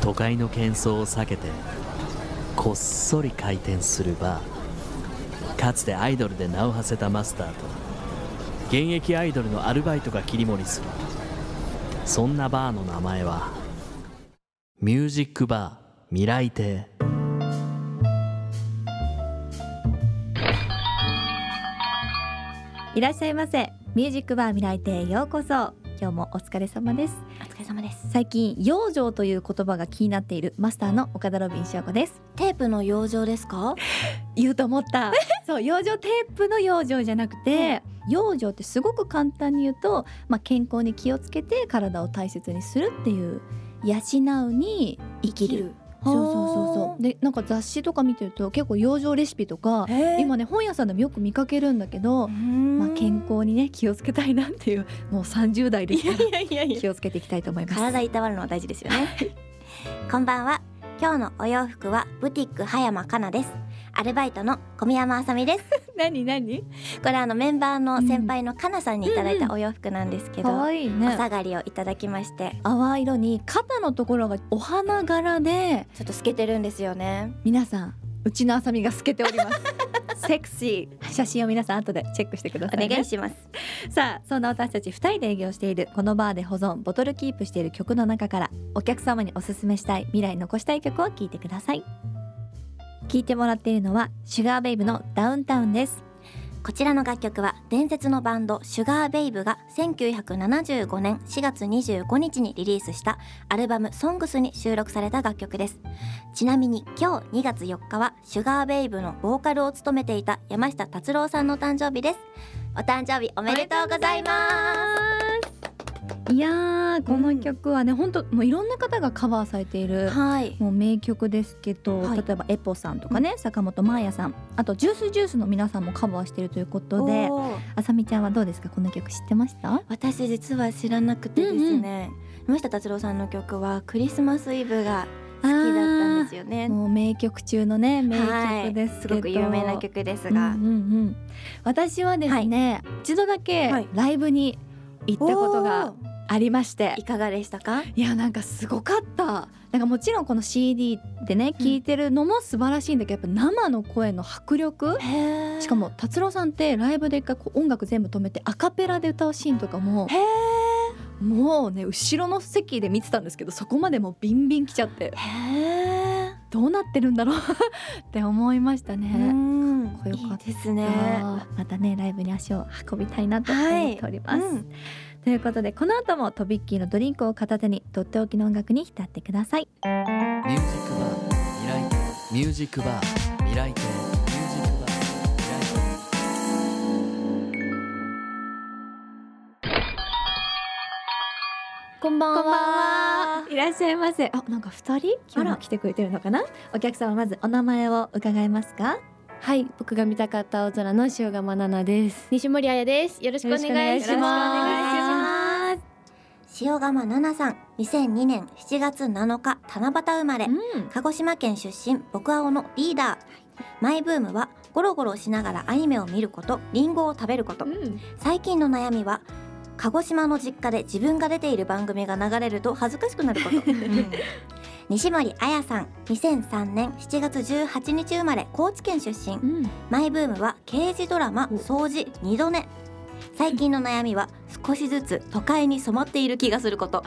都会の喧騒を避けてこっそり開店するバー。かつてアイドルで名を馳せたマスターと現役アイドルのアルバイトが切り盛りする。そんなバーの名前はミュージックバー未来亭。いらっしゃいませ。ミュージックバー未来亭ようこそ。今日もお疲れ様です。様です。最近養生という言葉が気になっているマスターの岡田ロビン翔子です。テープの養生ですか？言うと思った。そう養生テープの養生じゃなくて養生ってすごく簡単に言うと、まあ、健康に気をつけて体を大切にするっていう養うに生きるそうそうそうそう。でなんか雑誌とか見てると結構養生レシピとか今ね本屋さんでもよく見かけるんだけど、まあ、健康にね気をつけたいなっていう もう30代ですからいやいやい気をつけていきたいと思います。体いたわるのは大事ですよね。こんばんは。今日のお洋服はブティック葉山かなですアルバイトの小宮山あさみです。何何？これあのメンバーの先輩のかなさんにいただいたお洋服なんですけど、可愛いおね下がりをいただきまして。淡い色に肩のところがお花柄でちょっと透けてるんですよね。皆さんうちのあさみが透けております。セクシー。写真を皆さん後でチェックしてください、ね、お願いします。さあそんな私たち2人で営業しているこのバーで保存ボトルキープしている曲の中からお客様におすすめしたい未来に残したい曲を聴いてください聴いてもらっているのはシュガーベイブのダウンタウンです。こちらの楽曲は伝説のバンドシュガーベイブが1975年4月25日にリリースしたアルバム「ソングスに収録された楽曲です。ちなみに今日2月4日はシュガーベイブのボーカルを務めていた山下達郎さんの誕生日です。お誕生日おめでとうございます。いやーこの曲はね、本当もういろんな方がカバーされているはい。もう名曲ですけど、はい。例えばエポさんとかね、坂本真綾さんあとジュースジュースの皆さんもカバーしているということであさみちゃんはどうですか？この曲知ってました？私実は知らなくてですね、山下達郎さんの曲はクリスマスイブが好きだったんですよね。もう名曲中のね名曲ですはい、すごく有名な曲ですうんうんが、うん。私はですね、一度だけはい。ライブに行ったことがありまして、いかがでしたか？いやなんかすごかった。なんかもちろんこの CD でね聴いてるのも素晴らしいんだけど、やっぱ生の声の迫力。しかも達郎さんってライブで一回こう音楽全部止めてアカペラで歌うシーンとかももうね後ろの席で見てたんですけどそこまでもうビンビン来ちゃって。へどうなってるんだろう？って思いましたーね。うん。これよかった。いいですね。またねライブに足を運びたいなと思っております。うん。ということでこの後もとびっきりのドリンクを片手にとっておきの音楽に浸ってください。ミュージックバー未来。亭ミュージックバー未来。亭ミュージックバー未来。こんばんは。いらっしゃいませ。あ、なんか二人？今日も来てくれてるのかな？お客様まずお名前を伺えますか？はい、僕が見たかった青空の塩釜奈々です。西森彩です。よろしくお願いします。よろしくお願いします。塩釜奈々さん2002年7月7日七夕生まれ、うん。鹿児島県出身僕青のリーダーマイブームはゴロゴロしながらアニメを見ることリンゴを食べること最近の悩みは鹿児島の実家で自分が出ている番組が流れると恥ずかしくなること、西森彩さん2003年7月18日生まれ高知県出身。うん。マイブームは刑事ドラマ掃除二度寝最近の悩みは少しずつ都会に染まっている気がすること。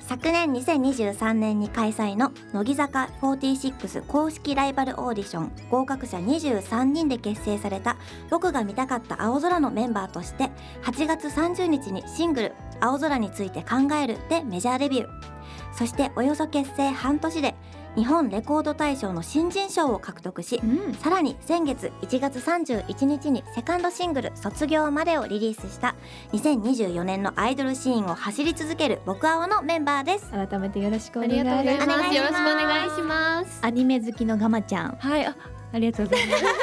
昨年2023年に開催の乃木坂46公式ライバルオーディション合格者23人で結成された僕が見たかった青空のメンバーとして8月30日にシングル「青空について考える」でメジャーデビューそしておよそ結成半年で日本レコード大賞の新人賞を獲得しうん。さらに先月1月31日にセカンドシングル「卒業まで」をリリースした2024年のアイドルシーンを走り続ける僕青のメンバーです改めてよろしくおあ願いします。よろしくお願いします。アニメ好きのガマちゃん。はい、あ、ありがとうございます。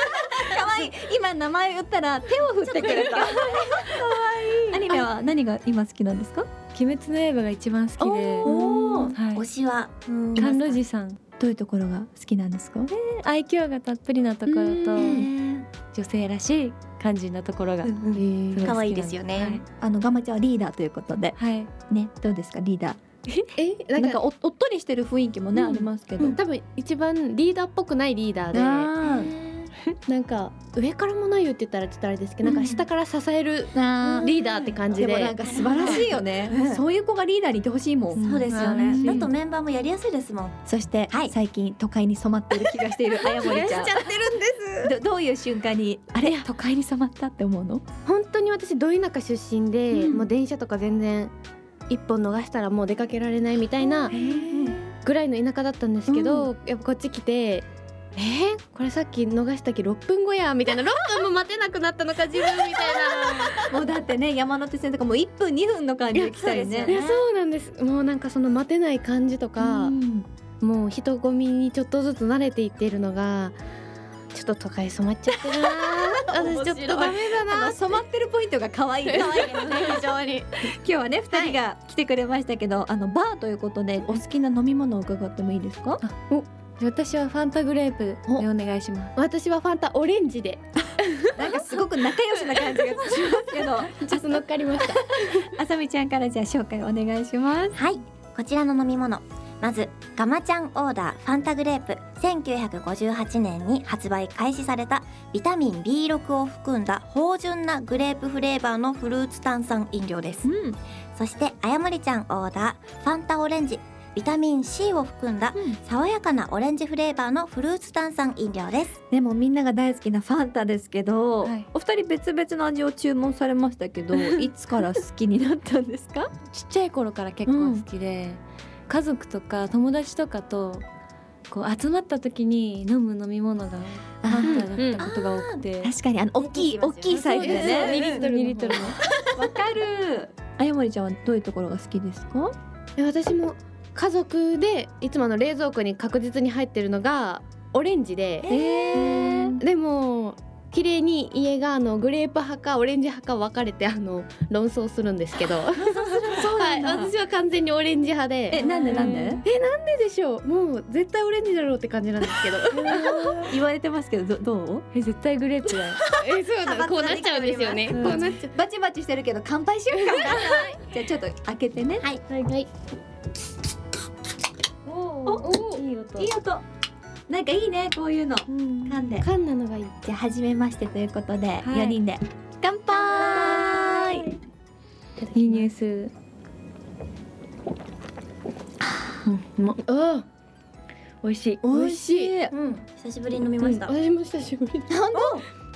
可愛い今名前言ったら手を振ってくれた。可愛いアニメは何が今好きなんですか？鬼滅の刃が一番好きで、はい推。しは甘露寺さん、どういうところが好きなんですか？愛嬌がたっぷりなところとうん。女性らしい感じなところがすごい好きなん可愛いですよね。あのガマちゃんはリーダーということで。はい。はい。ねどうですか？リーダー。え？なんかおおっとりしてる雰囲気もね、うん。ありますけど、多分一番リーダーっぽくないリーダーで。あ なんか上から物言うって言ったらちょっとあれですけど、なんか下から支えるリーダーって感じで。でもなんか素晴らしいよね、うん。そういう子がリーダーにいてほしいもん、そうですようん。ねだとメンバーもやりやすいですもん。そして、はい。最近都会に染まっている気がしているあやもりちゃん。ってるんです。どどういう瞬間にあれ？都会に染まったって思うの？本当に私ど田舎出身で、うん。もう電車とか全然一本逃したらもう出かけられないみたいなぐらいの田舎だったんですけど、やっぱこっち来てえー、これさっき逃したき6分後やみたいな。6分も待てなくなったのか 自分みたいもうだってね山手線とかもう1分2分の感じで来たりね。ないやそうなんです。もうなんかその待てない感じとか、うん。もう人混みにちょっとずつ慣れていっているのがちょっと都会染まっちゃってるな。私ちょっとダメだあなの染まってるポイントが可愛い。可愛いですね。非常に今日はね2人が来てくれましたけど、あのバーということでお好きな飲み物を伺ってもいいですか？私はファンタグレープでお願いします。私はファンタオレンジで。なんかすごく仲良しな感じがしますけど。ちょっと乗っかりました。あさみちゃんからじゃあ紹介お願いします。はい。こちらの飲み物。まずガマちゃんオーダーファンタグレープ。1958年に発売開始されたビタミン B6 を含んだ芳醇なグレープフレーバーのフルーツ炭酸飲料です。うん。そしてあやもりちゃんオーダーファンタオレンジビタミン C を含んだ爽やかなオレンジフレーバーのフルーツ炭酸飲料です。でもみんなが大好きなファンタですけど、はい。お二人別々の味を注文されましたけど いつから好きになったんですか？ちっちゃい頃から結構好きで、家族とか友達とかとこう集まった時に飲む飲み物がファンタだったことが多くて、確かにあの大きい大きいサイズでね。2リットル2リットルの。わかる。あやもりちゃんはどういうところが好きですか？で私も家族でいつもあの冷蔵庫に確実に入ってるのがオレンジで、えー、でも綺麗に家があのグレープ派かオレンジ派か分かれてあの論争するんですけど。はい、私は完全にオレンジ派で。えなんでなんで？えなんででしょう。もう絶対オレンジだろうって感じなんですけど。言われてますけどどどう？え絶対グレープだよ。えそうだ。こうなっちゃうんですよね。うんこうなっちゃバチバチしてるけど乾杯しようか。じゃあちょっと開けてね。はい、うはいおおいい音。いい音。なんかいいねこういうの。うん。噛んで。缶なのがいいじゃあ初めましてということで、い。4人で。乾杯。いいニュース。うんまあ美味しい。美味しい。うん、久しぶりに飲みました、私も久しぶり。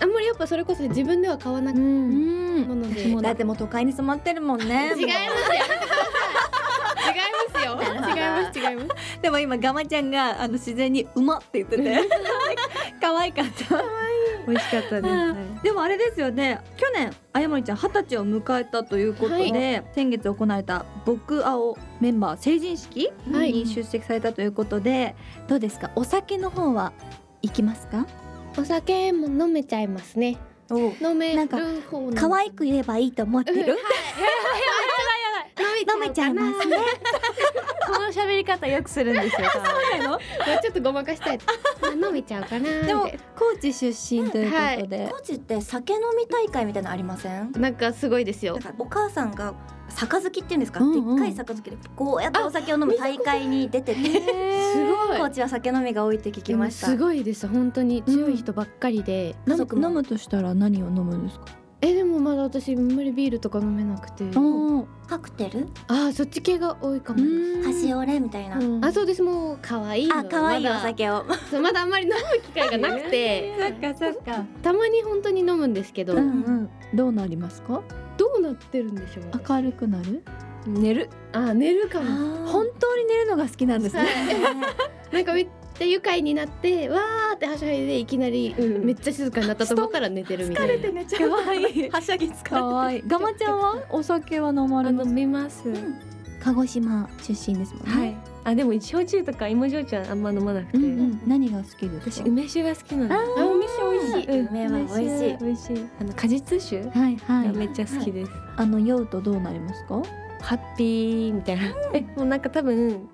あんまりやっぱそれこそ自分では買わなくもん。ので。だってもう都会に染まってるもんね。違いますよますよ。違います違います。でも今ガマちゃんがあの自然にうまって言ってて。可愛かった。美味しかったうん。でもあれですよね。去年あやもりちゃん二十歳を迎えたということで、先月行われた「僕青」メンバー成人式はい。に出席されたということで、どうですか？お酒の方は行きますか？お酒も飲めちゃいますね。飲めるなんか方なん可愛く言えばいいと思ってる、飲飲めちゃいますね。この喋り方よくするんですよ。そうなの？ちょっとごまかしたい。飲めちゃうかな。でも高知出身ということで、高知って酒飲み大会みたいなのありません？ななんかすごいですよ。なんかお母さんが杯っていうんですか、うんうん。でっかい杯でこうやってお酒を飲む大会に出ててすごい。高知は酒飲みが多いって聞きました。すごいです。本当に強い人ばっかりで、飲家族も。む飲むとしたら何を飲むんですか、えでもまだ私あんまりビールとか飲めなくて。カクテル？あーそっち系が多いかも。ですカシオレみたいな、うん。あそうですもう可愛いの。あ可愛いおまだ。酒を。そうまだあんまり飲む機会がなくて。そっかそっか。たまに本当に飲むんですけど、うんうん。どうなりますか？どうなってるんでしょう私。明るくなる？寝る。あ寝るかも。本当に寝るのが好きなんですね、なんかめっちゃ愉快になってわーってはしゃいでいきなり、うん。めっちゃ静かになったと思ったら寝てるみたいな。寝ちかわいい。はしゃぎつかわいい。ガマちゃんはお酒は飲まれます？飲みます、鹿児島出身ですもんね。はい。あでも焼酎とか芋焼酎はあんま飲まなくて、うんうん。何が好きですか？私梅酒が好きなの。あー梅酒美味しい、梅は美味しい。美味しい。あの果実酒はいはい。がめっちゃ好きです、あの酔うとどうなりますか？ハッピーみたいな。えもうなんか多分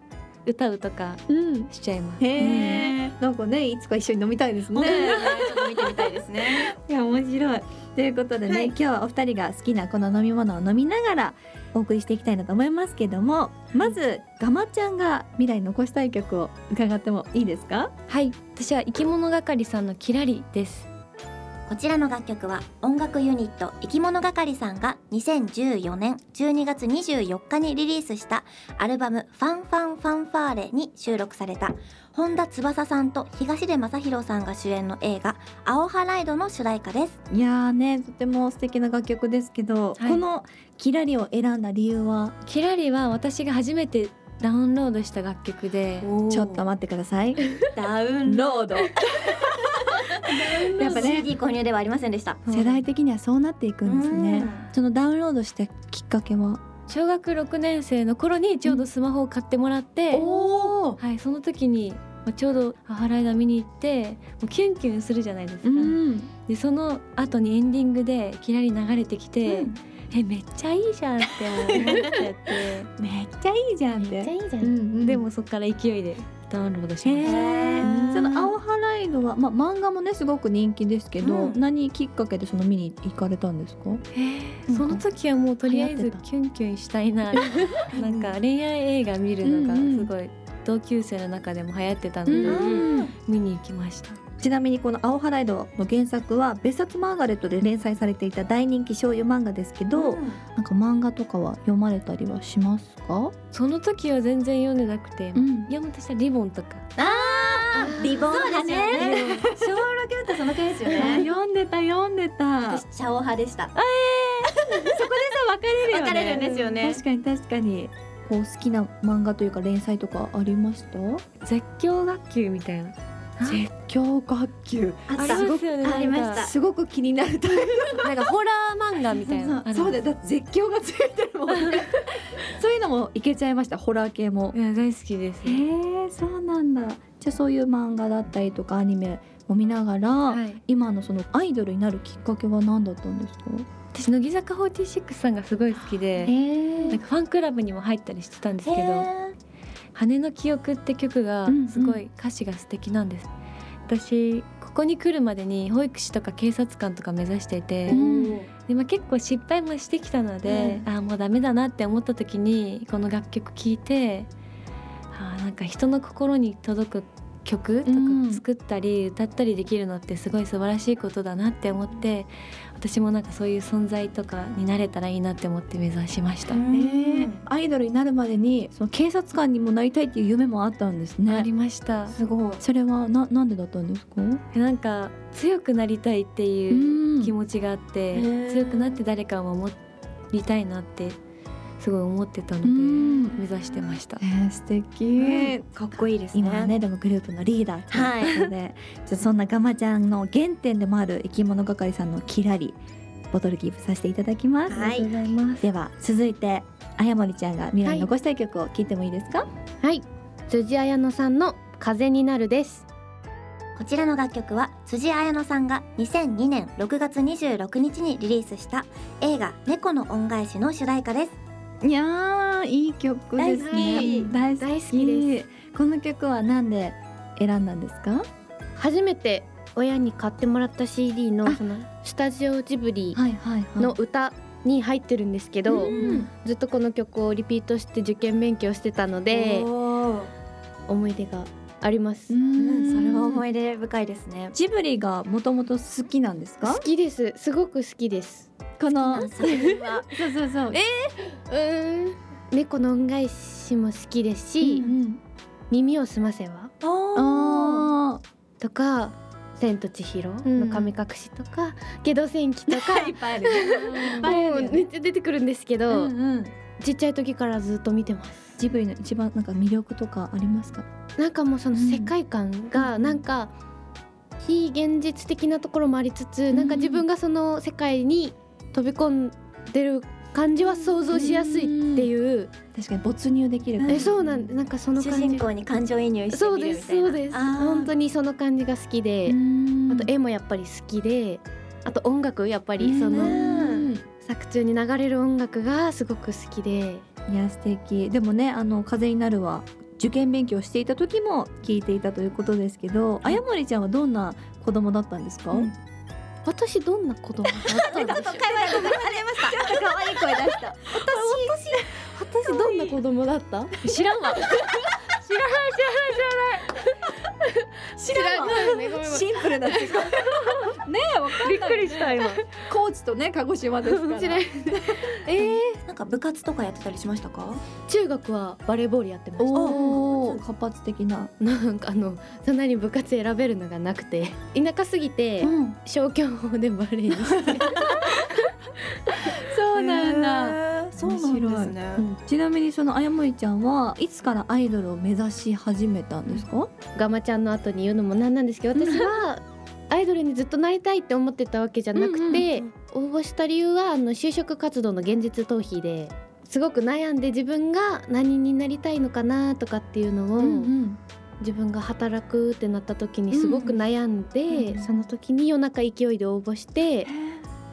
歌うとかうん。しちゃいます。へえなんかねいつか一緒に飲みたいですね。ちょっと見てみたいですね。いや面白い。ということでね、はい。今日はお二人が好きなこの飲み物を飲みながらお送りしていきたいなと思いますけどもまずガマちゃんが未来に残したい曲を伺ってもいいですか？はい。私は生き物係さんのキラリですこちらの楽曲は音楽ユニット生き物係さんが2014年12月24日にリリースしたアルバムファンファンファンファーレに収録された本田翼さんと東出昌大さんが主演の映画青ハライドの主題歌です。いやーねとても素敵な楽曲ですけど、はい。この「キラリ」を選んだ理由は？キラリは私が初めてダウンロードした楽曲でちょっと待ってください。ダウンロード。やっぱね。CD 購入ではありませんでした。世代的にはそうなっていくんですね。うん。そのダウンロードしたきっかけは？小学6年生の頃にちょうどスマホを買ってもらって、おおはいその時にまあちょうど母ライダー見に行ってもうキュンキュンするじゃないですか、うん。でその後にエンディングでキラリ流れてきて、えめっちゃいいじゃんって思っちゃって。めっちゃいいじゃんって。いいじゃうんうんでもそっから勢いでダウンロードしました、その青ハライドは、まあ、漫画もねすごく人気ですけど、うん。何きっかけでその見に行かれたんですか？えー。その時はもうとりあえずキュンキュンしたいな。なんか恋愛映画見るのがすごい同級生の中でも流行ってたので、うん。見に行きましたちなみにこの「青ハライド」の原作は別冊マーガレットで連載されていた大人気少女漫画ですけど、なんか漫画とかは読まれたりはしますか、その時は全然読んでなくて、ん、読むとしたらリボンとか。あーリボン派そうですよね。小6だったらそのくらいですよね。読んでた読んでた。私チャオ派でした。分かれるよね。分かれるんですよね。確かに確かに。こう好きな漫画というか連載とかありました？絶叫学級みたいな絶叫学級。あすよねありました。すごく気になるタイプなんかホラー漫画みたいな。そうだ絶叫がついてるもんね。そういうのもいけちゃいましたホラー系も。いや大好きです。へえそうなんだ。じゃあそういう漫画だったりとかアニメを見ながら、はい。今のそのアイドルになるきっかけは何だったんですか？私乃木坂46さんがすごい好きでえなんかファンクラブにも入ったりしてたんですけど「羽の記憶」って曲がうんうん。すごい歌詞が素敵なんです、私ここに来るまでに保育士とか警察官とか目指していて、うん。でまあ、結構失敗もしてきたので、ああもうダメだなって思った時にこの楽曲聴いてあーなんか人の心に届く曲とかうん。作ったり歌ったりできるのってすごい素晴らしいことだなって思って私もなんかそういう存在とかになれたらいいなって思って目指しました。うん。えアイドルになるまでにその警察官にもなりたいっていう夢もあったんですあねりました。すごい。それはななんでだったんですか？なんか強くなりたいっていう気ち持ちがあって、強くなって誰かを守りたいなってすごい思ってたのでうん。目指してました。えー、素敵、かっこいいですね。今はねでもグループのリーダーということで、じゃあそんなガマちゃんの原点でもある生き物係さんのキラリボトルキープさせていただきます、はい。ありがとうございます。では続いてあやもりちゃんが未来に残したい曲を聞いてもいいですか、はい、辻彩乃さんの風になるです。こちらの楽曲は辻彩乃さんが2002年6月26日にリリースした映画「猫の恩返し」の主題歌ですいやーいい曲ですね。大好き。大好き。です。この曲はなんで選んだんですか？初めて親に買ってもらった CD のあ。そのスタジオジブリはいはいはい。の歌に入ってるんですけど、うん。ずっとこの曲をリピートして受験勉強してたので思い出があります。うん。それは思いい出深いですね。ジブリがもともと好きなんですか？好きです。すごく好きです。この そうそうそう。えうーん。猫の恩返しも好きですし、うん耳をすませばあとか千と千尋の神隠しとか、ゲド戦記とか。ーいっぱいある。いっぱいあもうめっちゃ出てくるんですけど、うんうん。ちっちゃい時からずっと見てます。ジブリの一番なんか魅力とかありますか？なんかもうそのうん。世界観がうん。なんか非現実的なところもありつつ、なんか自分がその世界に飛び込んでる感じは想像しやすいっていう、確かに没入できるうんえそうなんなんかその主人公に感情移入してそうですそうです。本当にその感じが好きで、あと絵もやっぱり好きで。あと音楽やっぱりそのうん作中に流れる音楽がすごく好きで。いや素敵。でもねあの風になるは受験勉強していた時も聞いていたということですけど、あやもりちゃんはどんな子供だったんですか、うん私どんな子供だったんでしょう会話が生まれましたちょっと可愛い声出した。私どんな子供だった？知らんわ知らないねごめん。ごめん。シンプルな時間 ねえわかんない。びっくりした今。高知とね鹿児島ですから。知らないえー、なんか部活とかやってたりしましたか？中学はバレーボールやってました。おお活発的ななんかあのそんなに部活選べるのがなくて。田舎すぎてん。消去法でバレーにして。そうなんだ。へー。そうなんですね。うん。ちなみにそのあやもりちゃんはいつからアイドルを目指し始めたんですか？ガマちゃんの後に言うのもなんなんですけど私はアイドルにずっとなりたいって思ってたわけじゃなくて、応募した理由はあの就職活動の現実逃避ですごく悩んで自分が何になりたいのかなとかっていうのを、ん自分が働くってなった時にすごく悩んで、うんその時に夜中勢いで応募して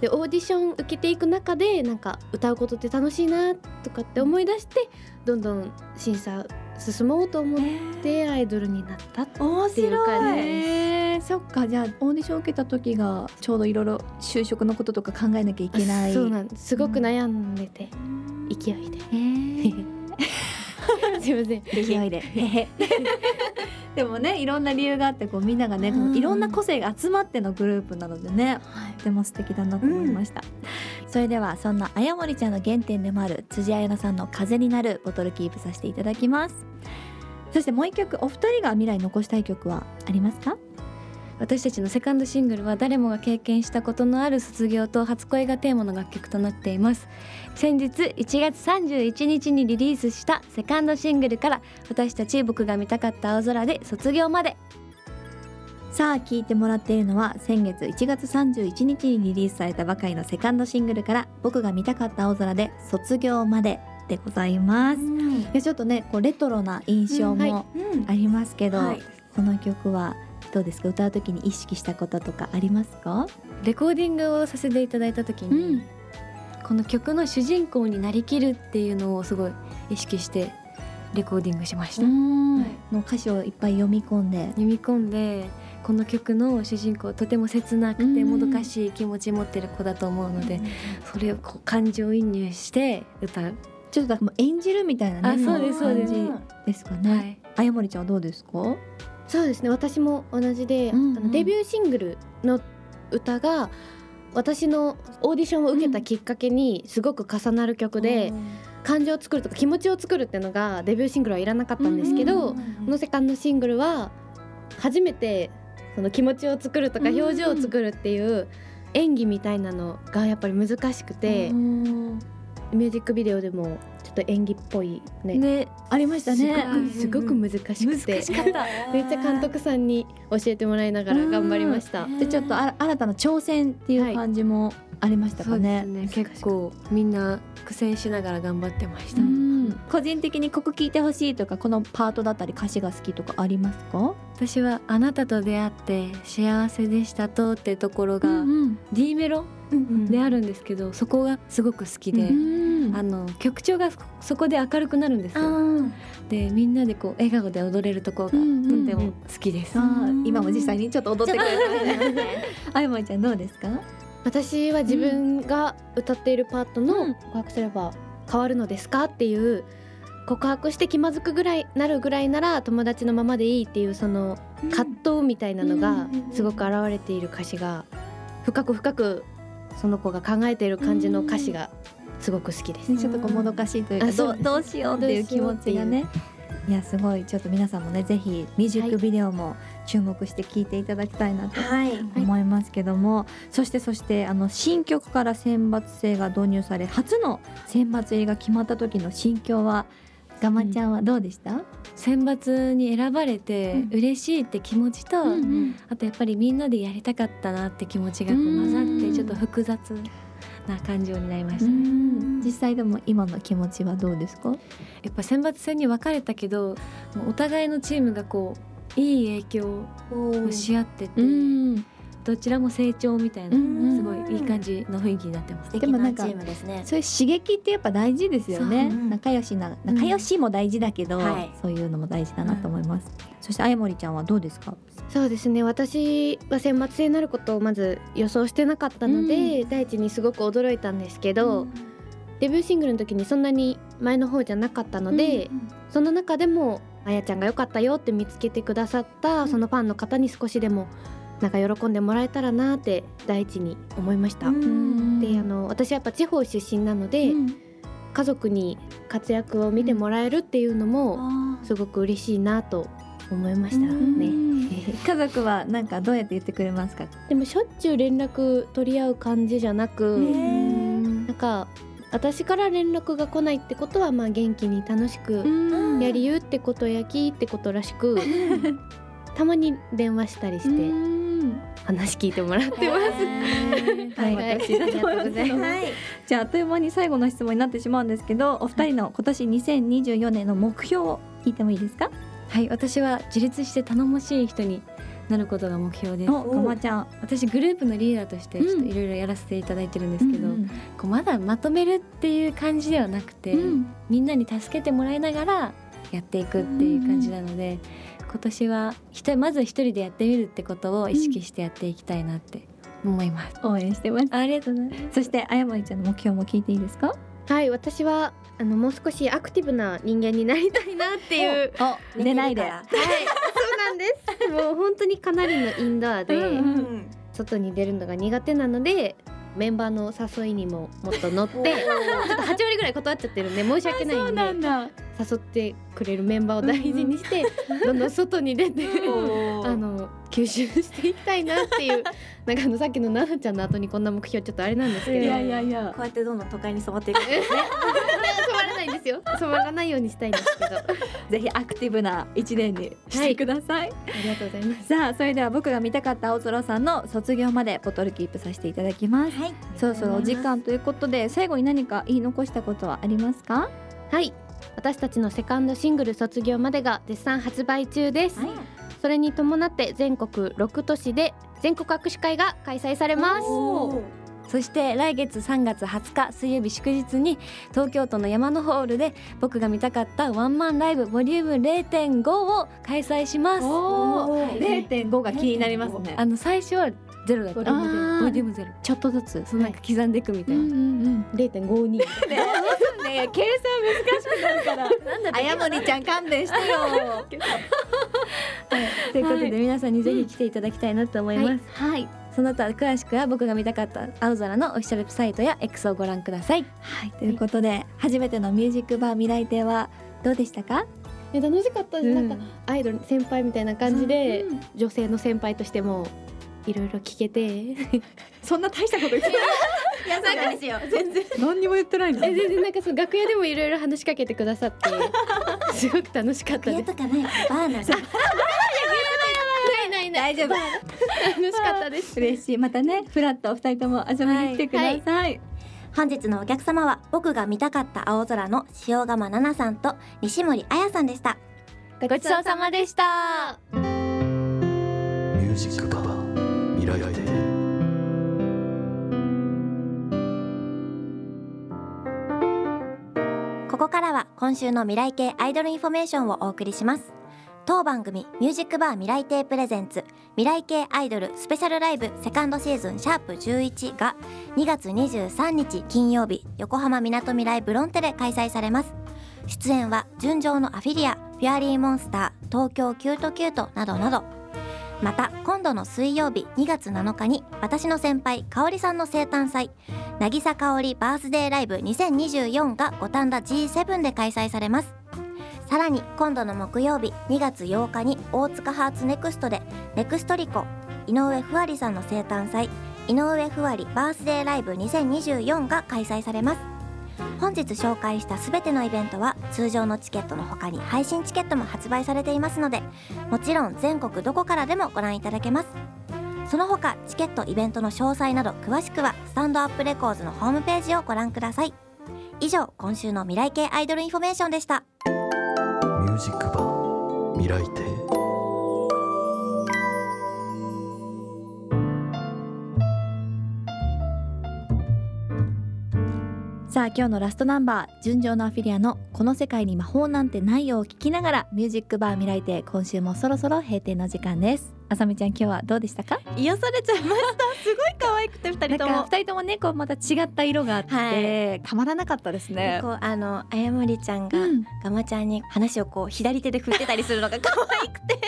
でオーディション受けていく中でなんか歌うことって楽しいなとかって思い出してどんどん審査進もうと思ってアイドルになった面っていう感じ白い。えー、そっかじゃあオーディション受けた時がちょうどいろいろ就職のこととか考えなきゃいけない。そうなんです。すごく悩んでて、勢いで。えー すいません。勢いで。でもねいろんな理由があってこうみんながね、うん。いろんな個性が集まってのグループなのでねとても素敵だなと思いました、それではそんなあやもりちゃんの原点でもある辻彩乃さんの風になるボトルキープさせていただきます。そしてもう一曲お二人が未来に残したい曲はありますか？私たちのセカンドシングルは誰もが経験したことのある卒業と初恋がテーマの楽曲となっています。先日1月31日にリリースしたセカンドシングルから私たち僕が見たかった青空で卒業まで。さあ聴いてもらっているのは先月1月31日にリリースされたばかりのセカンドシングルから僕が見たかった青空で卒業まででございます、いやちょっとねこうレトロな印象うんはい。もありますけど、はい。この曲はどうですか？歌う時に意識したこととかありますか？レコーディングをさせていただいた時に、うん。この曲の主人公になりきるっていうのをすごい意識してレコーディングしました、ん。はい。もう歌詞をいっぱい読み込んで。読み込んでこの曲の主人公とても切なくてうん。もどかしい気持ち持ってる子だと思うので、それをこう感情移入して歌う、ちょっと演じるみたいなねあそうですそうです。感じですかね、はい。あやもりちゃんはどうですか？そうですね。私も同じで、うんうん。あのデビューシングルの歌が私のオーディションを受けたきっかけにすごく重なる曲で、感情を作るとか気持ちを作るっていうのがデビューシングルはいらなかったんですけど、このセカンドシングルは初めてその気持ちを作るとかうん表情を作るっていう演技みたいなのがやっぱり難しくて、うんミュージックビデオでもちょっと演技っぽいね。ね。ありましたね。すごく。すごく難しくて、難しかった。めっちゃ監督さんに教えてもらいながら頑張りました。でちょっとあら新たな挑戦っていう感じもありましたかそうですね。ね結構みんな苦戦しながら頑張ってました、うん。個人的にここ聞いてほしいとかこのパートだったり歌詞が好きとかありますか？私はあなたと出会って幸せでしたとってところが、ん D メロであるんですけどそこがすごく好きで、うんあの曲調がそそこで明るくなるんですよ。でみんなでこう笑顔で踊れるところがとても好きです、今も実際にちょっと踊ってくれたね。あやもりちゃんどうですか？私は自分が歌っているパートのうん。告白すれば変わるのですかっていう告白して気まずくぐらいなるぐらいなら友達のままでいいっていうその葛藤みたいなのがすごく現れている歌詞が深く深くその子が考えている感じの歌詞がすごく好きです。ちょっとこうもどかしいというかどどうしようっていう気持ちがね。いやすごい。ちょっと皆さんもねぜひミュージックビデオも注目して聴いていただきたいなとはい。思いますけども、そしてそしてあの新曲から選抜制が導入され初の選抜入りが決まった時の心境はガマちゃんはどうでした？選抜に選ばれてうん。嬉しいって気持ちと、あとやっぱりみんなでやりたかったなって気持ちがこう混ざっうんてちょっと複雑な感情になりました、実際でも今の気持ちはどうですか？やっぱ選抜戦に分かれたけどお互いのチームがこういい影響をし合ってて、ん、どちらも成長みたいなうんすごいいい感じの雰囲気になってます。でもなんチームですね。そういう刺激ってやっぱ大事ですよね、仲良しな仲良しも大事だけど、はい。そういうのも大事だなと思います、そしてあやもりちゃんはどうですか？そうですね。私は選抜制になることをまず予想してなかったので、第一にすごく驚いたんですけど、デビューシングルの時にそんなに前の方じゃなかったので、その中でもあやちゃんが良かったよって見つけてくださったそのファンの方に少しでもなんか喜んでもらえたらなって第一に思いました。うん。であの私はやっぱ地方出身なので、家族に活躍を見てもらえるっていうのもすごく嬉しいなと思いましたね。家族はなんかどうやって言ってくれますか？でもしょっちゅう連絡取り合う感じじゃなく、なんか私から連絡が来ないってことはまあ元気に楽しくやりゆうってことやきってことらしくたまに電話したりして話聞いてもらってます。はい、はい。私だと思い。ますありがとうございますはい。じゃああっという間に最後の質問になってしまうんですけどお二人の今年2024年の目標を聞いてもいいですか？はい私は自立して頼もしい人になることが目標です。お、かまちゃん。私グループのリーダーとしてちょっといろいろやらせていただいてるんですけど、うん。こうまだまとめるっていう感じではなくて、うん。みんなに助けてもらいながらやっていくっていう感じなので、今年はひとまず一人でやってみるってことを意識してやっていきたいなって思います。応援してます。ありがとうございます。そしてあやもりちゃんの目標も聞いていいですか？はい私はあのもう少しアクティブな人間になりたいなっていうお出ないで。は はいそうなんです。もう本当にかなりのインドアで、うん外に出るのが苦手なのでメンバーの誘いにももっと乗ってちょっと8割ぐらい断っちゃってるんで申し訳ないんで。だ誘ってくれるメンバーを大事にしてどんどん外に出てあの吸収していきたいなっていう なんかあのさっきの奈々ちゃんの後にこんな目標ちょっとあれなんですけど。いやいやいや。こうやってどんどん都会に染まっていくんですね。染まらないんですよ染まらないようにしたいんですけどあぜひアクティブな一年にしてください、りがとうございますさあそれでは僕が見たかった青空さんの卒業までボトルキープさせていただきますはいそろそろお時間ということで最後に何か言い残したことはありますかはい私たちのセカンドシングル卒業までが絶賛発売中です、はい。それに伴って全国6都市で全国握手会が開催されます。そして来月3月20日水曜日祝日に東京都の山のホールで僕が見たかったワンマンライブボリューム0.5を開催します。おー。0.5が気になりますね。あの最初はゼロだった。ボリュームゼロ。ちょっとずつそのなんか刻んでいくみたいな、ん0.52ね計算難しくなるから。あやもりちゃん勘弁してよ。ということで皆さんにぜひ来ていただきたいなと思います、はい。その他詳しくは僕が見たかった青空のオフィシャルサイトや X をご覧ください。はい。ということで初めてのミュージックバー未来亭はどうでしたか？え楽しかったです、うんなん。かアイドル先輩みたいな感じで、女性の先輩としてもいろいろ聞けて。そんな大したこと言ってない。いやそうなんですよ。全然。何にも言ってないんだえ全然なんかその楽屋でもいろいろ話しかけてくださってすごく楽しかったです。楽屋とかないバーなんで。すないないない大丈夫。楽しかったです。嬉しい。またねフラッとお二人とも遊びに来てください、本日のお客様は僕が見たかった青空の塩釜奈々さんと西森彩さんでした。ごちそうさまでした。ミュージックバー未来亭ここからは今週の未来系アイドルインフォメーションをお送りします。当番組ミュージックバー未来亭プレゼンツ未来系アイドルスペシャルライブセカンドシーズンシャープ11が2月23日金曜日横浜みなとみらいブロンテで開催されます。出演は純情のアフィリアフィアリーモンスター東京キュートキュートなどなど。また今度の水曜日2月7日に私の先輩香さんの生誕祭渚香織バースデーライブ2024が五反田 G7 で開催されます。さらに今度の木曜日2月8日に大塚ハーツネクストでネクストリコ井上ふわりさんの生誕祭井上ふわりバースデーライブ2024が開催されます。本日紹介したすべてのイベントは通常のチケットの他に配信チケットも発売されていますのでもちろん全国どこからでもご覧いただけます。その他チケットイベントの詳細など詳しくはスタンドアップレコーズのホームページをご覧ください。以上今週の未来系アイドルインフォメーションでした。ミュージックバー未来亭？さあ今日のラストナンバー純情のアフィリアのこの世界に魔法なんてないよを聞きながらミュージックバー未来亭今週もそろそろ閉店の時間です。あさみちゃん今日はどうでしたか？癒されちゃいました。すごい可愛くて二人とも。二人ともねこうまた違った色があって、はたまらなかったですね。こうあのあやもりちゃんが、うん。ガマちゃんに話をこう左手で振ってたりするのが 可愛くて。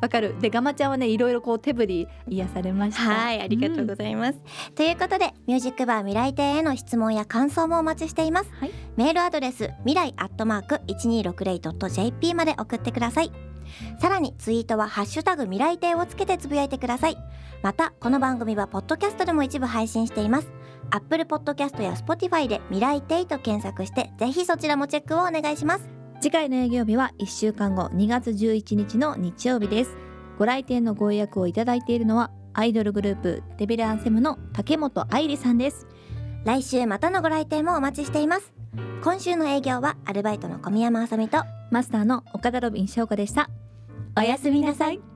わかる。でガマちゃんはねいろいろこう手振り癒されました。はいありがとうございます、ということでミュージックバー未来亭への質問や感想もお待ちしています、はい。メールアドレス未来アットマーク 1260.jp まで送ってくださいさらにツイートはハッシュタグ未来亭をつけてつぶやいてください。またこの番組はポッドキャストでも一部配信しています。アップルポッドキャストや Spotify で未来亭と検索してぜひそちらもチェックをお願いします。次回の営業日は1週間後2月11日の日曜日です。ご来店のご予約をいただいているのはアイドルグループデビルアンセムの竹本愛理さんです。来週またのご来店もお待ちしています今週の営業はアルバイトの小宮山あさみとマスターの岡田ロビン翔子でした。おやすみなさい。